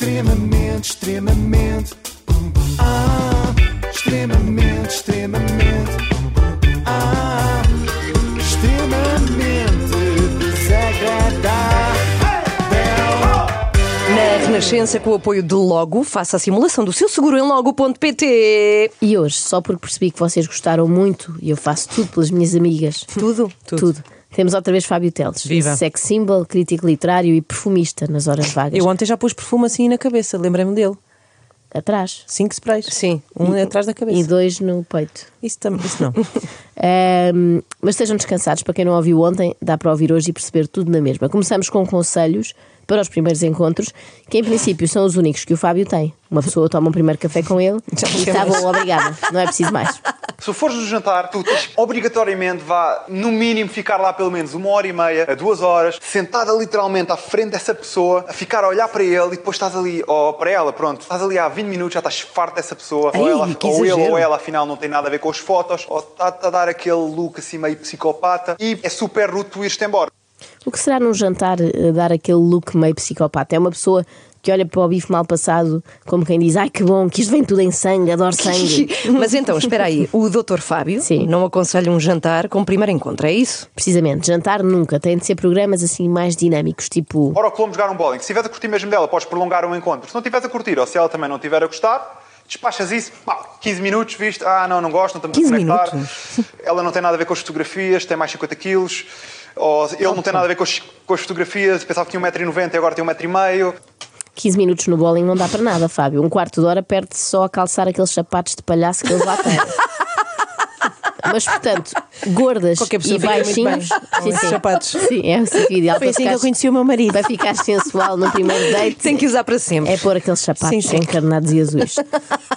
Extremamente, extremamente. Ah, extremamente, extremamente. Ah, extremamente desagradável. Na Renascença, com o apoio de Logo, faça a simulação do seu seguro em logo.pt. E hoje, só porque percebi que vocês gostaram muito e eu faço tudo pelas minhas amigas. Tudo? Tudo. Temos outra vez Fábio Teles. Viva. Sex symbol, crítico literário e perfumista nas horas vagas. Eu ontem já pus perfume assim na cabeça, lembrei-me dele. Atrás. Cinco sprays. Sim. Um atrás da cabeça. E dois no peito. Isso, também, isso não. Ahm, mas estejam descansados, para quem não ouviu ontem, dá para ouvir hoje e perceber tudo na mesma. Começamos com conselhos para os primeiros encontros, que em princípio são os únicos que o Fábio tem. Uma pessoa toma um primeiro café com ele e está bom, obrigada. Não é preciso mais. Se fores no jantar, tu tens obrigatoriamente vá, no mínimo, ficar lá pelo menos uma hora e meia, a duas horas, sentada literalmente à frente dessa pessoa, a ficar a olhar para ele e depois estás ali, ou para ela, pronto, estás ali há 20 minutos, já estás farto dessa pessoa, ou, Ai, ela, que ou ele ou ela afinal não tem nada a ver com as fotos, ou está-te a dar aquele look assim meio psicopata e é super rude tu ires-te embora. O que será num jantar eh, dar aquele look meio psicopata? É uma pessoa que olha para o bife mal passado como quem diz: Ai que bom, que isto vem tudo em sangue, adoro sangue. Mas então, espera aí, o Dr. Fábio Sim. não aconselha um jantar com primeiro encontro, é isso? Precisamente, jantar nunca. Tem de ser programas assim mais dinâmicos, tipo. Ora, o Colombo jogar um bowling. Se estiveres a curtir mesmo dela, podes prolongar o encontro. Se não estiveres a curtir, ou se ela também não estiver a gostar, despachas isso, pá, 15 minutos, viste? Ah, não, não gosto, não estamos 15 a conectar. minutos? Ela não tem nada a ver com as fotografias, tem mais 50 quilos. Ou ele não tem nada a ver com as, com as fotografias, pensava que tinha 1,90m e agora tem 1,5m. 15 minutos no bowling não dá para nada, Fábio. Um quarto de hora perde-se só a calçar aqueles sapatos de palhaço que eles lá têm. Mas, portanto, gordas e baixinhos. com esses sapatos. Sim, é o sítio ideal Foi para assim que eu conheci o meu marido. Para ficar sensual no primeiro date. Tem que usar para sempre. É pôr aqueles sapatos Sim, sim. encarnados e azuis.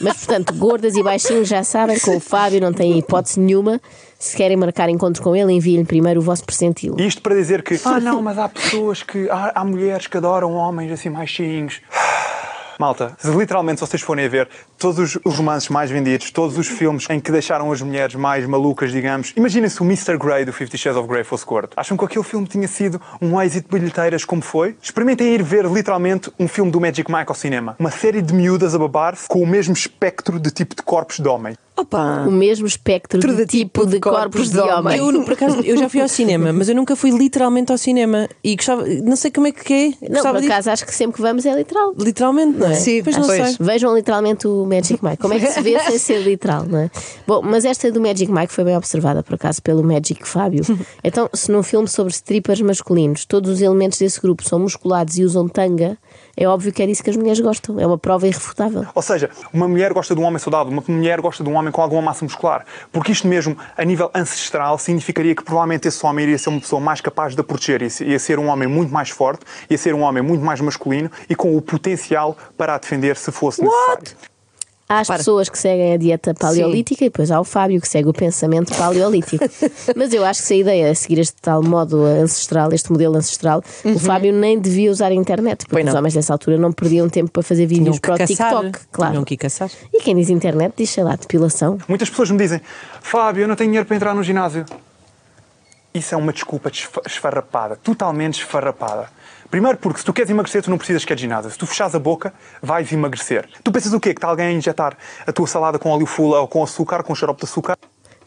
Mas, portanto, gordas e baixinhos já sabem, com o Fábio não têm hipótese nenhuma. Se querem marcar encontro com ele, enviem-lhe primeiro o vosso percentil. Isto para dizer que. Ah, não, mas há pessoas que. Há, há mulheres que adoram homens assim mais cheinhos. Malta, se literalmente se vocês forem a ver todos os, os romances mais vendidos, todos os filmes em que deixaram as mulheres mais malucas, digamos, imaginem se o Mr. Grey do Fifty Shades of Grey fosse gordo. Acham que aquele filme tinha sido um êxito de bilheteiras como foi? Experimentem ir ver literalmente um filme do Magic Mike ao cinema. Uma série de miúdas a babar-se com o mesmo espectro de tipo de corpos de homem. Opa! O mesmo espectro de, de tipo de corpos de homem. Eu, por acaso, eu já fui ao cinema, mas eu nunca fui literalmente ao cinema. E gostava, não sei como é que é. Não, por de acaso acho que sempre que vamos é literal. Literalmente, não é? Sim, pois não pois. sei. Vejam literalmente o Magic Mike. Como é que se vê sem ser literal, não é? Bom, mas esta do Magic Mike foi bem observada, por acaso, pelo Magic Fábio. Então, se num filme sobre strippers masculinos todos os elementos desse grupo são musculados e usam tanga, é óbvio que é disso que as mulheres gostam. É uma prova irrefutável. Ou seja, uma mulher gosta de um homem saudável, uma mulher gosta de um homem com alguma massa muscular. Porque isto mesmo, a nível ancestral, significaria que provavelmente esse homem iria ser uma pessoa mais capaz de a proteger, ia ser- ia ser um homem muito mais forte, ia ser um homem muito mais masculino e com o potencial para a defender se fosse necessário. Há as pessoas que seguem a dieta paleolítica e depois há o Fábio que segue o pensamento paleolítico. Mas eu acho que se a ideia é seguir este tal modo ancestral, este modelo ancestral, o Fábio nem devia usar a internet, porque Pois os não. homens dessa altura não perdiam tempo para fazer vídeos para o caçar. TikTok. Claro. Tinham que caçar. E quem diz internet diz, sei lá, depilação. Muitas pessoas me dizem: Fábio, eu não tenho dinheiro para entrar no ginásio. Isso é uma desculpa esfarrapada, totalmente esfarrapada. Primeiro porque se tu queres emagrecer, tu não precisas que é de ginásio. Se tu fechares a boca, vais emagrecer. Tu pensas o quê? Que está alguém a injetar a tua salada com óleo fula ou com açúcar, com xarope de açúcar?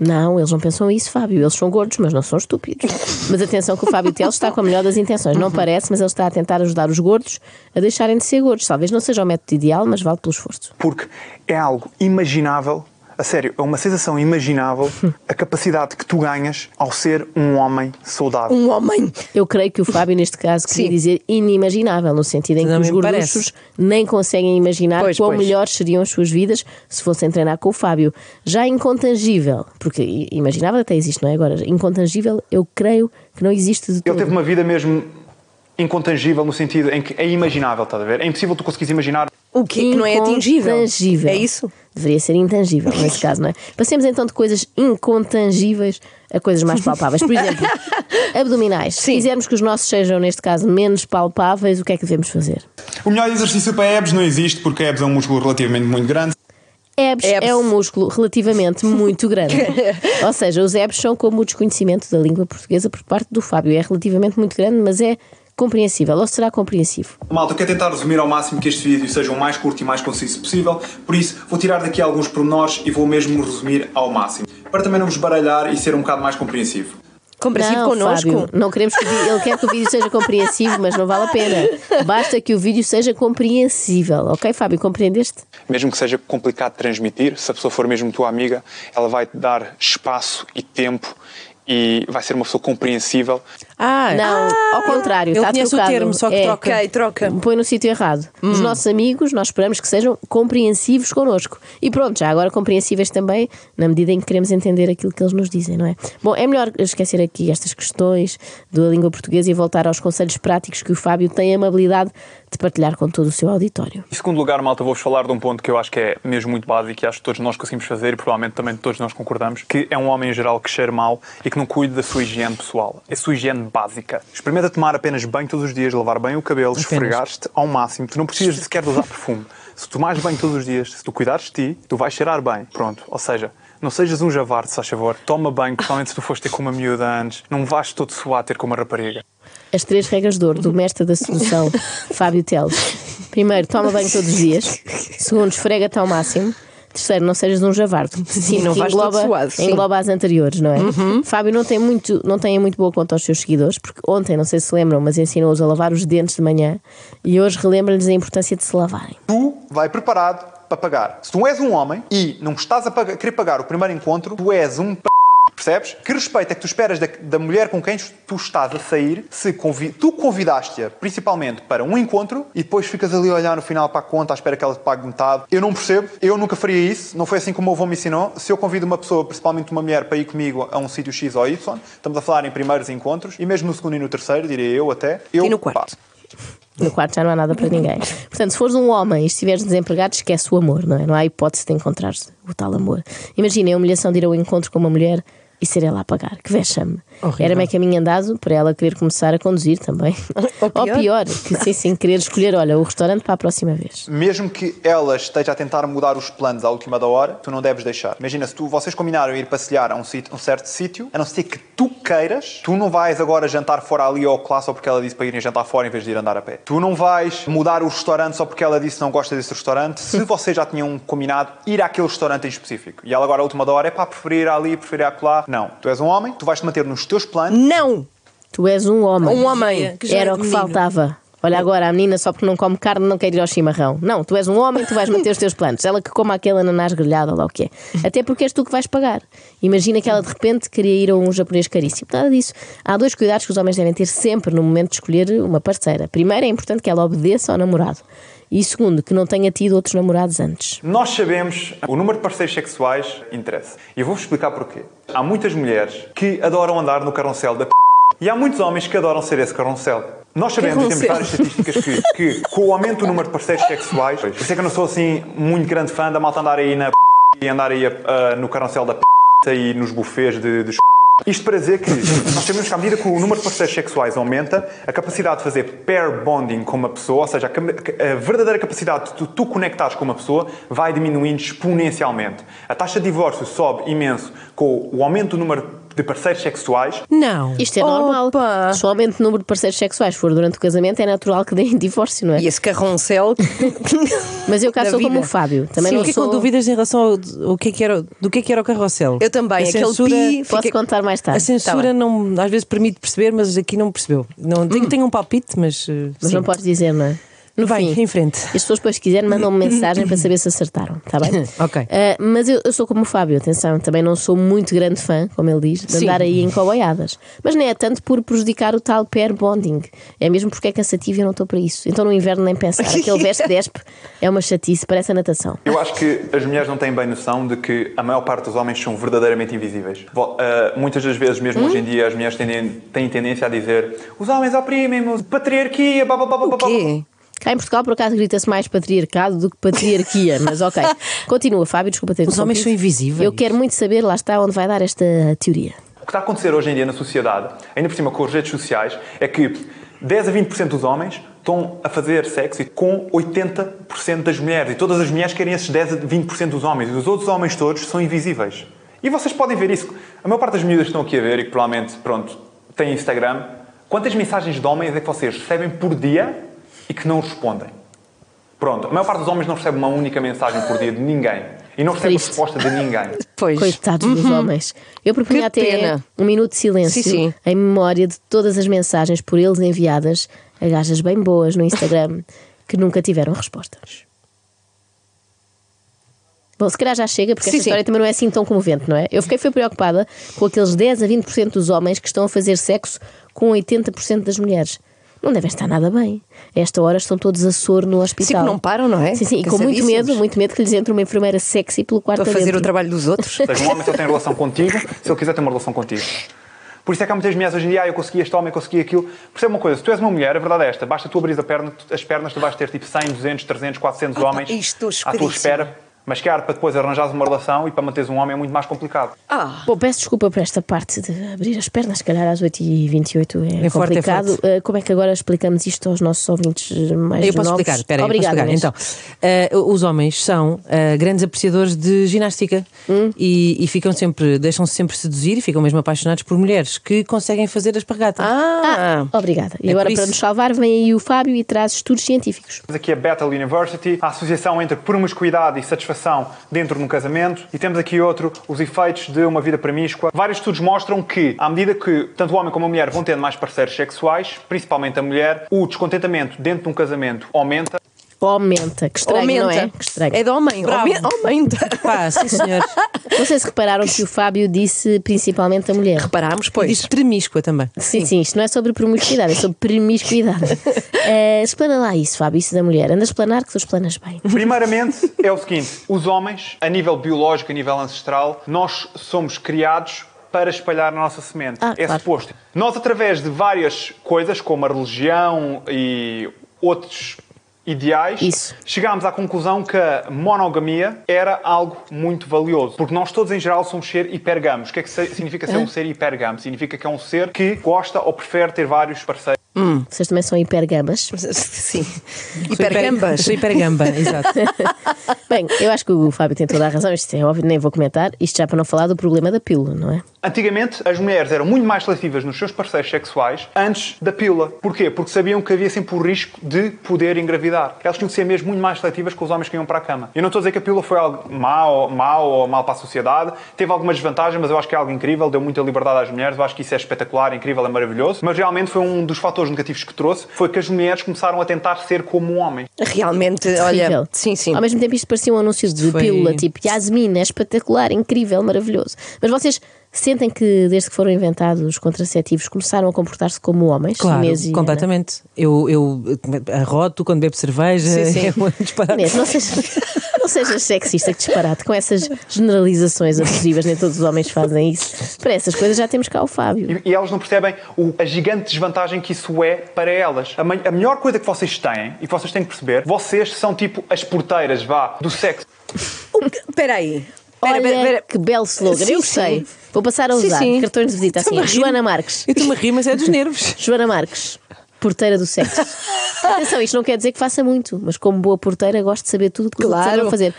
Não, eles não pensam isso, Fábio. Eles são gordos, mas não são estúpidos. Mas atenção que o Fábio Teles está com a melhor das intenções. Não parece, mas ele está a tentar ajudar os gordos a deixarem de ser gordos. Talvez não seja o método ideal, mas vale pelo esforço. Porque é algo imaginável, a sério, é uma sensação imaginável a capacidade que tu ganhas ao ser um homem saudável. Um homem! Eu creio que o Fábio, neste caso, queria Sim. dizer inimaginável, no sentido em que Não os gorduchos nem conseguem imaginar Pois, quão pois. melhores seriam as suas vidas se fossem treinar com o Fábio. Já incontangível, porque imaginável até existe, não é? Agora, incontangível, eu creio que não existe de Ele todo. teve uma vida mesmo incontangível no sentido em que é imaginável, estás a ver? É impossível tu conseguires imaginar O quê? Que não é atingível? É isso? Deveria ser intangível, nesse caso, não é? Passemos então de coisas incontangíveis a coisas mais palpáveis. Por exemplo, abdominais. Se quisermos que os nossos sejam, neste caso, menos palpáveis, o que é que devemos fazer? O melhor exercício para abs não existe porque abs é um músculo relativamente muito grande. Abs. é um músculo relativamente muito grande. Ou seja, os abs são como o desconhecimento da língua portuguesa por parte do Fábio. É relativamente muito grande, mas é compreensível ou será compreensivo? Malta, eu quero tentar resumir ao máximo que este vídeo seja o mais curto e mais conciso possível, por isso vou tirar daqui alguns pormenores e vou mesmo resumir ao máximo, para também não vos baralhar e ser um bocado mais compreensivo. Compreensivo não, connosco. Fábio, não queremos que o vídeo, ele quer que o vídeo seja compreensivo, mas não vale a pena. Basta que o vídeo seja compreensível, ok, Fábio? Compreendeste? Mesmo que seja complicado de transmitir, se a pessoa for mesmo tua amiga, ela vai te dar espaço e tempo e vai ser uma pessoa compreensível. Ah, Não, ao contrário. Ele está conhece o termo, só que É. troca. Ok, troca. Põe no sítio errado. Os nossos amigos, nós esperamos que sejam compreensivos connosco. E pronto, já agora compreensíveis também, na medida em que queremos entender aquilo que eles nos dizem, não é? Bom, é melhor esquecer aqui estas questões da língua portuguesa e voltar aos conselhos práticos que o Fábio tem a amabilidade de partilhar com todo o seu auditório. Em segundo lugar, malta, vou-vos falar de um ponto que eu acho que é mesmo muito básico e acho que todos nós conseguimos fazer e provavelmente também todos nós concordamos, que é um homem em geral que cheira mal e que não cuida da sua higiene pessoal. É a sua higiene básica. Experimenta tomar apenas banho todos os dias, lavar bem o cabelo, esfregar-te ao máximo. Tu não precisas sequer de usar perfume. Se tu tomares banho todos os dias, se tu cuidares de ti, tu vais cheirar bem. Pronto. Ou seja, não sejas um javarde, se faz favor. Toma banho, principalmente se tu foste ter com uma miúda antes. Não vais todo suar ter com uma rapariga. As três regras de ouro do mestre da sedução, Fábio Teles. Primeiro, toma banho todos os dias. Segundo, esfrega-te ao máximo. Terceiro, não sejas um javardo. Sim, não vais engloba, suado, sim. engloba as anteriores, não é? Fábio não tem, muito, não tem muito boa conta aos seus seguidores, porque ontem, não sei se se lembram, mas ensinou-os a lavar os dentes de manhã e hoje relembra-lhes a importância de se lavarem. tu vai preparado para pagar. Se tu és um homem e não estás a pagar- querer pagar o primeiro encontro, tu és um p... Percebes? Que respeito é que tu esperas da, da mulher com quem tu estás a sair se convi tu convidaste-a principalmente para um encontro e depois ficas ali a olhar no final para a conta à espera que ela te pague metade? Eu não percebo, eu nunca faria isso, não foi assim como o meu avô me ensinou. Se eu convido uma pessoa, principalmente uma mulher, para ir comigo a um sítio X ou Y, estamos a falar em primeiros encontros e mesmo no segundo e no terceiro, diria eu até. Eu, E no quarto? pá, No quarto já não há nada para ninguém. Portanto, se fores um homem e estiveres desempregado, esquece o amor, não é? Não há hipótese de encontrar o tal amor. Imagina a humilhação de ir ao encontro com uma mulher e ser ela a pagar. Que vexame. Horrível. Era meio caminho andado para ela querer começar a conduzir também. Ou pior. que sim, sim, querer escolher, olha, o restaurante para a próxima vez. Mesmo que ela esteja a tentar mudar os planos à última da hora, tu não deves deixar. Imagina, se tu, vocês combinaram ir passear a um, sítio- um certo sítio, a não ser que tu queiras, tu não vais agora jantar fora ali ao classe só porque ela disse para irem jantar fora em vez de ir andar a pé. Tu não vais mudar o restaurante só porque ela disse que não gosta desse restaurante, se vocês já tinham combinado ir àquele restaurante em específico. E ela agora, à última da hora, é pá, preferir ir ali, preferir ir acolá. Não. Tu és um homem, tu vais te manter nos teus planos. Não! Tu és um homem. Um homem. Que já Era o que menino. faltava. Olha agora, a menina só porque não come carne não quer ir ao chimarrão. Não, tu és um homem, tu vais manter os teus planos. Ela que coma aquele ananás grelhado ou lá o que é. Até porque és tu que vais pagar. Imagina que ela de repente queria ir a um japonês caríssimo. Nada disso. Há dois cuidados que os homens devem ter sempre no momento de escolher uma parceira. Primeiro, é importante que ela obedeça ao namorado. E segundo, que não tenha tido outros namorados antes. Nós sabemos o número de parceiros sexuais interessa. E vou-vos explicar porquê. Há muitas mulheres que adoram andar no carrossel da p... E há muitos homens que adoram ser esse carrossel. Nós sabemos, temos várias estatísticas, que, que com o aumento do número de parceiros sexuais, por isso é que eu não sou assim muito grande fã da malta andar aí na p... e andar aí ah, no carrossel da p... e nos bufês de, de isto para dizer que nós sabemos que à medida que o número de parceiros sexuais aumenta, a capacidade de fazer pair bonding com uma pessoa, ou seja, a, a verdadeira capacidade de tu, tu conectares com uma pessoa, vai diminuindo exponencialmente. A taxa de divórcio sobe imenso com o aumento do número de parceiros sexuais. Não. Isto é normal. Opa! Se o aumento de número de parceiros sexuais for durante o casamento, é natural que deem divórcio, não é? E esse carroncel. Mas eu cá sou como vida. o Fábio. Também Sim, não fiquei sou... com dúvidas em relação ao, ao que é que era, do que é que era o carrossel. Eu também, A aquele censura, pi- Posso Fica- contar mais tarde. A censura Tá não, às vezes permite perceber, mas aqui não percebeu. Não, tenho, tenho um palpite, mas. eh, Mas sim. não podes dizer, não é? No Vai, fim, em frente. E as pessoas depois se quiserem mandam-me mensagem para saber se acertaram, está bem? Ok. Ah, mas eu, eu sou como o Fábio, atenção, também não sou muito grande fã, como ele diz, de Sim. andar aí em coboiadas. Mas nem é tanto por prejudicar o tal pair bonding. É mesmo porque é cansativo e eu não estou para isso. Então no inverno nem pensar. Aquele veste despe é uma chatice, parece a natação. Eu acho que as mulheres não têm bem noção de que a maior parte dos homens são verdadeiramente invisíveis. Ah, muitas das vezes, mesmo hoje em dia, as mulheres tendem, têm tendência a dizer os homens oprimem-me, patriarquia, blá blá blá blá blá. O quê? Cá em Portugal, por acaso, grita-se mais patriarcado do que patriarquia, mas ok. Continua, Fábio, desculpa ter Os homens são invisíveis. Eu quero muito saber, lá está, onde vai dar esta teoria. O que está a acontecer hoje em dia na sociedade, ainda por cima com as redes sociais, é que 10 a 20% dos homens estão a fazer sexo com 80% das mulheres. E todas as mulheres querem esses 10 a 20% dos homens. E os outros homens todos são invisíveis. E vocês podem ver isso. A maior parte das miúdas que estão aqui a ver e que provavelmente, pronto, têm Instagram, Quantas mensagens de homens é que vocês recebem por dia e que não respondem? Pronto, a maior parte dos homens não recebe uma única mensagem por dia de ninguém. E não recebe Triste. resposta de ninguém. Pois. Coitados dos homens. Eu propunha Que até pena. um minuto de silêncio Sim, sim. em memória de todas as mensagens por eles enviadas a gajas bem boas no Instagram que nunca tiveram respostas. Bom, se calhar já chega, porque Sim, esta sim. história também não é assim tão comovente, não é? Eu fiquei foi preocupada com aqueles 10 a 20% dos homens que estão a fazer sexo com 80% das mulheres. Não devem estar nada bem. A esta hora estão todos a soro no Sim, hospital. que não param, não é? Sim, sim, e com muito medo, muito medo que lhes entre uma enfermeira sexy pelo quarto Para fazer adentro. o trabalho dos outros. Ou seja, um homem só tem relação contigo se ele quiser ter uma relação contigo. Por isso é que há muitas mulheres hoje em dia, ah, eu consegui este homem, eu consegui aquilo. Percebe uma coisa, se tu és uma mulher, a verdade é esta, basta tu abrir a perna, as pernas, tu vais ter tipo 100, 200, 300, 400 homens isto estou à tua espera. Mas, cara, para depois arranjares uma relação e para manteres um homem é muito mais complicado. Ah, Bom, peço desculpa por esta parte de abrir as pernas, se calhar às 8h28 é, É forte, é complicado. forte. Como é que agora explicamos isto aos nossos ouvintes mais Eu posso novos? explicar, espera aí, eu posso Obrigada, explicar. Inês. Então, eh, os homens são eh, grandes apreciadores de ginástica Hum. e, e ficam sempre, deixam-se sempre seduzir e ficam mesmo apaixonados por mulheres que conseguem fazer a espargata. ah. Obrigada. E É agora, para nos salvar, vem aí o Fábio e traz estudos científicos. Temos aqui a Battle University, a associação entre promiscuidade e satisfação dentro de um casamento. E temos aqui outro, os efeitos de uma vida promíscua. Vários estudos mostram que, à medida que tanto o homem como a mulher vão tendo mais parceiros sexuais, principalmente a mulher, o descontentamento dentro de um casamento aumenta. Aumenta. Que estranho, não é? Aumenta. Que estranho. É de homem. Bravo. Aume- Aumenta. Pá, sim senhor. Não sei se repararam que o Fábio disse principalmente a mulher. Reparámos, pois. disse tremíscua também. Sim, sim, isto não é sobre promiscuidade, é sobre promiscuidade. Eh, explana lá isso, Fábio, isso da mulher. Andas a explanar que tu explanas bem. Primeiramente, é o seguinte: os homens, a nível biológico, a nível ancestral, nós somos criados para espalhar a nossa semente. Ah, é claro. suposto. Nós, através de várias coisas, como a religião e outros ideais, Isso. chegámos à conclusão que a monogamia era algo muito valioso. Porque nós todos, em geral, somos ser hipergamos. O que é que significa ser um ser hipergamo? Significa que é um ser que gosta ou prefere ter vários parceiros. Vocês também são hipergambas. Sim. Hipergambas. Sou hipergamba, exato. Bem, eu acho que o Fábio tem toda a razão, isto é óbvio, nem vou comentar. Isto já para não falar do problema da pílula, não é? Antigamente, as mulheres eram muito mais seletivas nos seus parceiros sexuais antes da pílula. Porquê? Porque sabiam que havia sempre o risco de poder engravidar. Elas tinham que ser mesmo muito mais seletivas com os homens que iam para a cama. Eu não estou a dizer que a pílula foi algo mau, mau ou mal para a sociedade. Teve algumas desvantagens, mas eu acho que é algo incrível. Deu muita liberdade às mulheres. Eu acho que isso é espetacular, incrível, é maravilhoso. Mas realmente foi um dos fatores negativos que trouxe. Foi que as mulheres começaram a tentar ser como um homem. Realmente, Terrível. olha. Sim, sim. Ao mesmo tempo, isto parecia um anúncio de Foi- pílula, tipo Yasmin, é espetacular, incrível, maravilhoso. Mas vocês sentem que, desde que foram inventados os contraceptivos, começaram a comportar-se como homens? Claro, Ana? completamente. Eu, eu arroto quando bebo cerveja. Sim, sim. É um disparate. Não sejas, não sejas sexista, que disparate, com essas generalizações abusivas, nem todos os homens fazem isso. Para essas coisas já temos cá o Fábio. E, e elas não percebem o- a gigante desvantagem que isso é para elas. A, a melhor coisa que vocês têm, e que vocês têm que perceber, vocês são tipo as porteiras, vá, do sexo. Espera aí. Olha, espera, espera. que belo slogan, Sim, eu gostei. sim. Vou passar a usar sim. cartões de visita assim. Joana Marques. Eu estou-me a rir, mas é dos nervos. Joana Marques, porteira do sexo. Atenção, isto não quer dizer que faça muito, mas como boa porteira gosto de saber tudo o que Claro. fazer.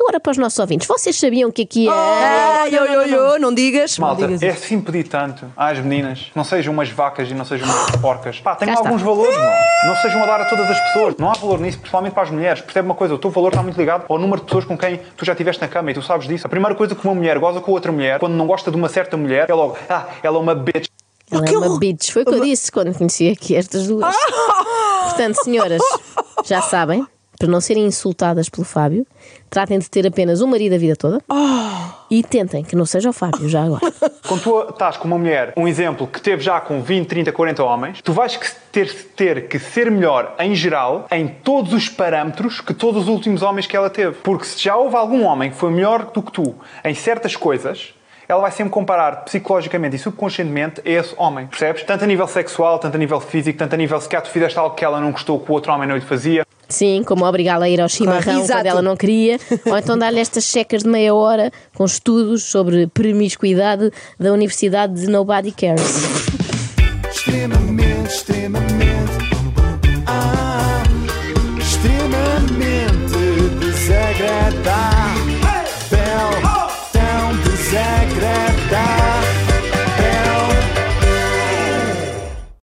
Agora para os nossos ouvintes, vocês sabiam que aqui é. Ai, oi, oi, oi, não digas. Malta, digas é assim pedir tanto às meninas. Não sejam umas vacas e não sejam umas porcas. Pá, tenham alguns valores, não. Não sejam a dar a todas as pessoas. Não há valor nisso, principalmente para as mulheres. Percebe uma coisa, o teu valor está muito ligado ao número de pessoas com quem tu já estiveste na cama e tu sabes disso. A primeira coisa que uma mulher goza com outra mulher, quando não gosta de uma certa mulher, é logo, ah, ela é uma bitch. Ela é uma bitch. Foi o que eu disse quando conheci aqui estas duas. Portanto, senhoras, já sabem, para não serem insultadas pelo Fábio, tratem de ter apenas um marido a vida toda e tentem que não seja o Fábio, já agora. Quando tu estás com uma mulher, um exemplo, que teve já com 20, 30, 40 homens, tu vais ter, ter que ser melhor em geral, em todos os parâmetros, que todos os últimos homens que ela teve. Porque se já houve algum homem que foi melhor do que tu em certas coisas, ela vai sempre comparar psicologicamente e subconscientemente a esse homem, percebes? Tanto a nível sexual, tanto a nível físico, tanto a nível se calhar tu fizeste algo que ela não gostou, que o outro homem não lhe fazia. Sim, como obrigá-la a ir ao chimarrão Exato. quando ela não queria, ou então dar-lhe estas checas de meia hora com estudos sobre promiscuidade da Universidade de Nobody Cares. Extremamente, extremamente. Ah, extremamente desagradável.